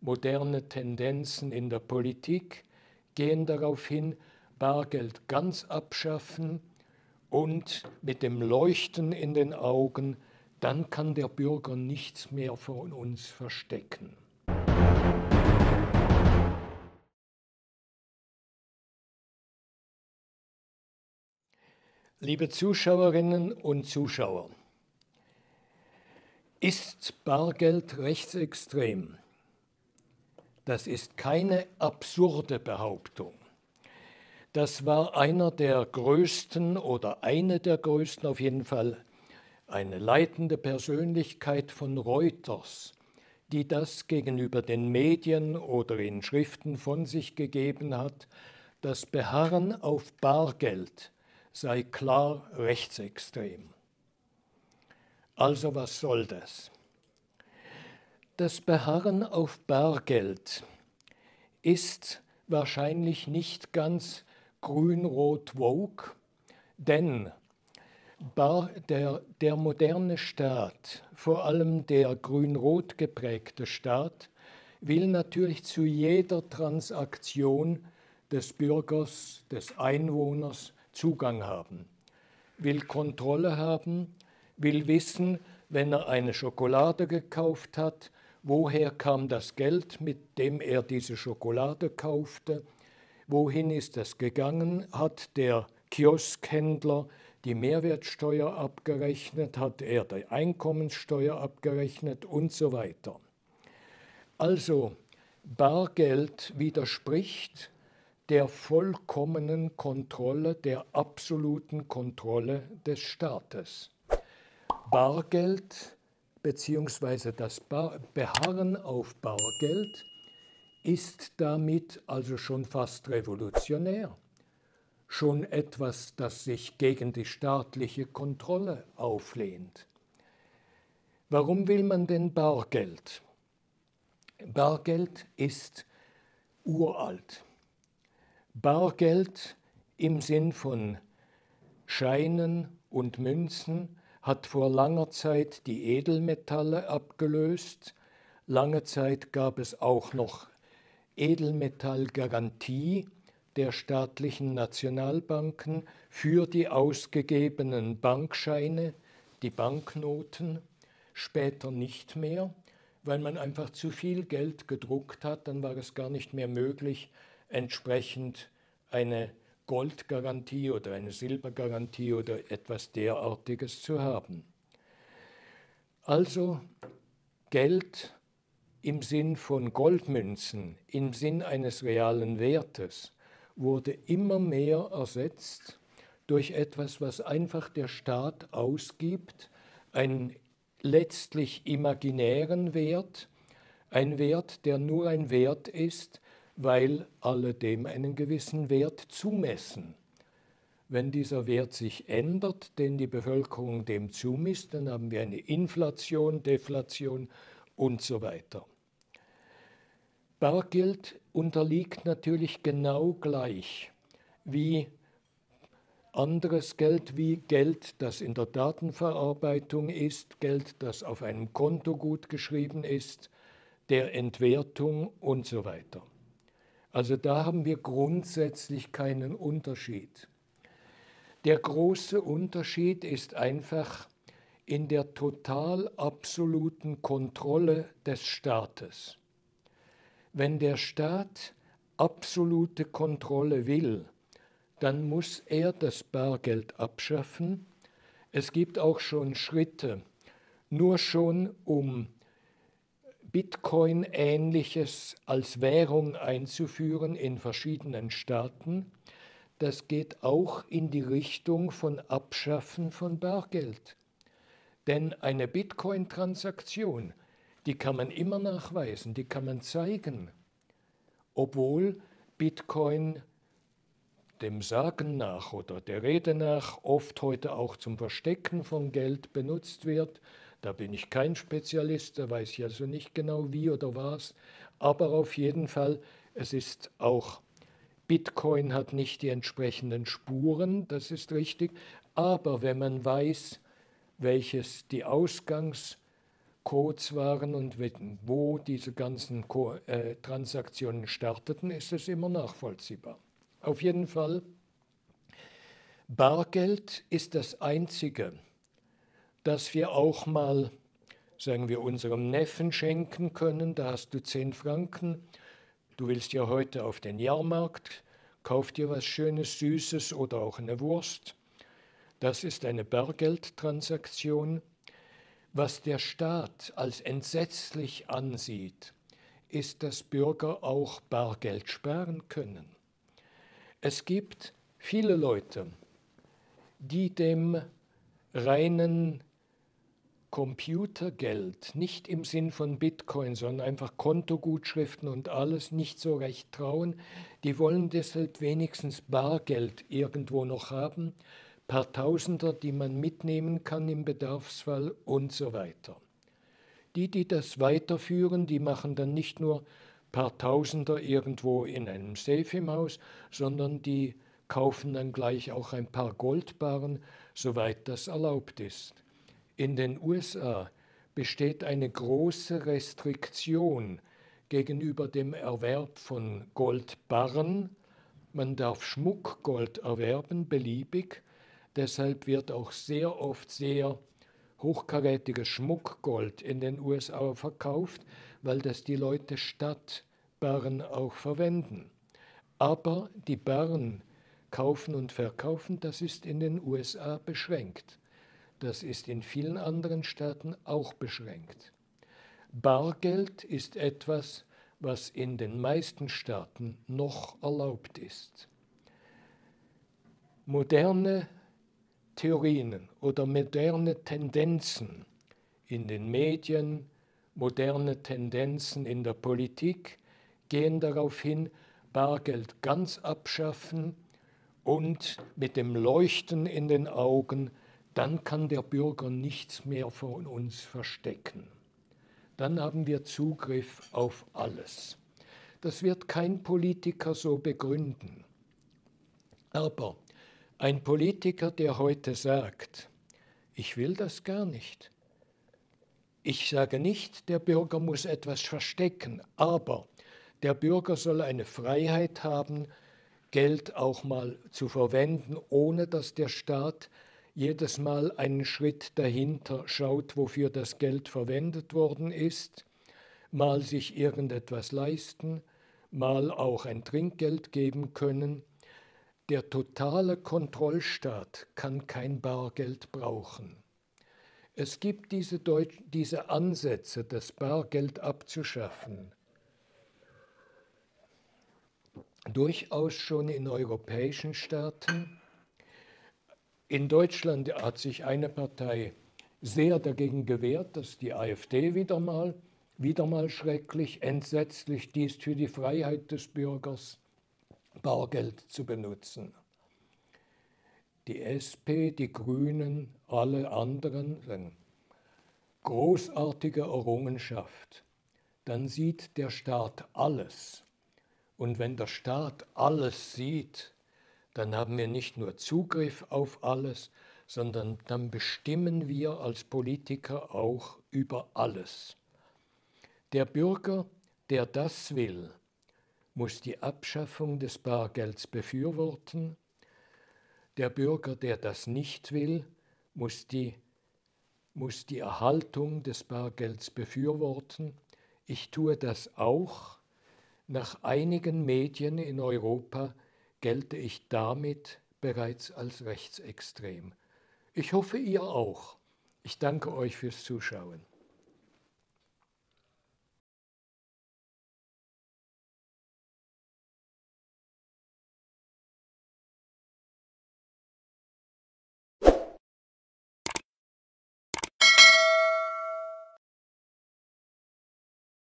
moderne Tendenzen in der Politik gehen darauf hin, Bargeld ganz abschaffen und mit dem Leuchten in den Augen, dann kann der Bürger nichts mehr von uns verstecken. Liebe Zuschauerinnen und Zuschauer, ist Bargeld rechtsextrem? Das ist keine absurde Behauptung. Das war einer der größten oder eine der größten, auf jeden Fall eine leitende Persönlichkeit von Reuters, die das gegenüber den Medien oder in Schriften von sich gegeben hat, das Beharren auf Bargeld sei klar rechtsextrem. Also was soll das? Das Beharren auf Bargeld ist wahrscheinlich nicht ganz grün-rot-woke, denn Bar, der, der moderne Staat, vor allem der grün-rot geprägte Staat, will natürlich zu jeder Transaktion des Bürgers, des Einwohners Zugang haben, will Kontrolle haben, will wissen, wenn er eine Schokolade gekauft hat, woher kam das Geld, mit dem er diese Schokolade kaufte, wohin ist es gegangen, hat der Kioskhändler die Mehrwertsteuer abgerechnet, hat er die Einkommenssteuer abgerechnet und so weiter. Also Bargeld widerspricht der vollkommenen Kontrolle, der absoluten Kontrolle des Staates. Bargeld bzw. das Beharren auf Bargeld ist damit also schon fast revolutionär, schon etwas, das sich gegen die staatliche Kontrolle auflehnt. Warum will man denn Bargeld? Bargeld ist uralt. Bargeld im Sinn von Scheinen und Münzen hat vor langer Zeit die Edelmetalle abgelöst. Lange Zeit gab es auch noch Edelmetallgarantie der staatlichen Nationalbanken für die ausgegebenen Bankscheine, die Banknoten, später nicht mehr, weil man einfach zu viel Geld gedruckt hat, dann war es gar nicht mehr möglich, entsprechend eine Goldgarantie oder eine Silbergarantie oder etwas derartiges zu haben. Also Geld im Sinn von Goldmünzen, im Sinn eines realen Wertes, wurde immer mehr ersetzt durch etwas, was einfach der Staat ausgibt, einen letztlich imaginären Wert, ein Wert, der nur ein Wert ist, weil alle dem einen gewissen Wert zumessen. Wenn dieser Wert sich ändert, den die Bevölkerung dem zumisst, dann haben wir eine Inflation, Deflation und so weiter. Bargeld unterliegt natürlich genau gleich wie anderes Geld, wie Geld, das in der Datenverarbeitung ist, Geld, das auf einem Konto gut geschrieben ist, der Entwertung und so weiter. Also da haben wir grundsätzlich keinen Unterschied. Der große Unterschied ist einfach in der total absoluten Kontrolle des Staates. Wenn der Staat absolute Kontrolle will, dann muss er das Bargeld abschaffen. Es gibt auch schon Schritte, nur schon um Bitcoin-ähnliches als Währung einzuführen in verschiedenen Staaten, das geht auch in die Richtung von Abschaffen von Bargeld. Denn eine Bitcoin-Transaktion, die kann man immer nachweisen, die kann man zeigen, obwohl Bitcoin dem Sagen nach oder der Rede nach oft heute auch zum Verstecken von Geld benutzt wird da bin ich kein Spezialist, da weiß ich also nicht genau wie oder was. Aber auf jeden Fall, es ist auch, Bitcoin hat nicht die entsprechenden Spuren, das ist richtig. Aber wenn man weiß, welches die Ausgangskoordinaten Codes waren und wo diese ganzen äh, Transaktionen starteten, ist es immer nachvollziehbar. Auf jeden Fall, Bargeld ist das Einzige, das wir auch mal, sagen wir, unserem Neffen schenken können. Da hast du 10 Franken. Du willst ja heute auf den Jahrmarkt, kauf dir was Schönes, Süßes oder auch eine Wurst. Das ist eine Bargeldtransaktion. Was der Staat als entsetzlich ansieht, ist, dass Bürger auch Bargeld sparen können. Es gibt viele Leute, die dem reinen Computergeld, nicht im Sinn von Bitcoin, sondern einfach Kontogutschriften und alles nicht so recht trauen, die wollen deshalb wenigstens Bargeld irgendwo noch haben, paar Tausender, die man mitnehmen kann im Bedarfsfall und so weiter. Die, die das weiterführen, die machen dann nicht nur paar Tausender irgendwo in einem Safe im Haus, sondern die kaufen dann gleich auch ein paar Goldbarren, soweit das erlaubt ist. In den USA besteht eine große Restriktion gegenüber dem Erwerb von Goldbarren. Man darf Schmuckgold erwerben, beliebig, Deshalb wird auch sehr oft sehr hochkarätiges Schmuckgold in den USA verkauft, weil das die Leute statt Barren auch verwenden. Aber die Barren kaufen und verkaufen, das ist in den USA beschränkt. Das ist in vielen anderen Staaten auch beschränkt. Bargeld ist etwas, was in den meisten Staaten noch erlaubt ist. Moderne Theorien oder moderne Tendenzen in den Medien, moderne Tendenzen in der Politik gehen darauf hin, Bargeld ganz abschaffen und mit dem Leuchten in den Augen, dann kann der Bürger nichts mehr von uns verstecken. Dann haben wir Zugriff auf alles. Das wird kein Politiker so begründen. Aber ein Politiker, der heute sagt, ich will das gar nicht. Ich sage nicht, der Bürger muss etwas verstecken, aber der Bürger soll eine Freiheit haben, Geld auch mal zu verwenden, ohne dass der Staat jedes Mal einen Schritt dahinter schaut, wofür das Geld verwendet worden ist, mal sich irgendetwas leisten, mal auch ein Trinkgeld geben können. Der totale Kontrollstaat kann kein Bargeld brauchen. Es gibt diese, Deut diese Ansätze, das Bargeld abzuschaffen, durchaus schon in europäischen Staaten. In Deutschland hat sich eine Partei sehr dagegen gewehrt, dass die AfD wieder mal, wieder mal schrecklich, entsetzlich, dies für die Freiheit des Bürgers Bargeld zu benutzen. Die SP, die Grünen, alle anderen, sagen, großartige Errungenschaft. Dann sieht der Staat alles. Und wenn der Staat alles sieht, dann haben wir nicht nur Zugriff auf alles, sondern dann bestimmen wir als Politiker auch über alles. Der Bürger, der das will, muss die Abschaffung des Bargelds befürworten. Der Bürger, der das nicht will, muss die, muss die Erhaltung des Bargelds befürworten. Ich tue das auch. Nach einigen Medien in Europa gelte ich damit bereits als rechtsextrem. Ich hoffe, ihr auch. Ich danke euch fürs Zuschauen.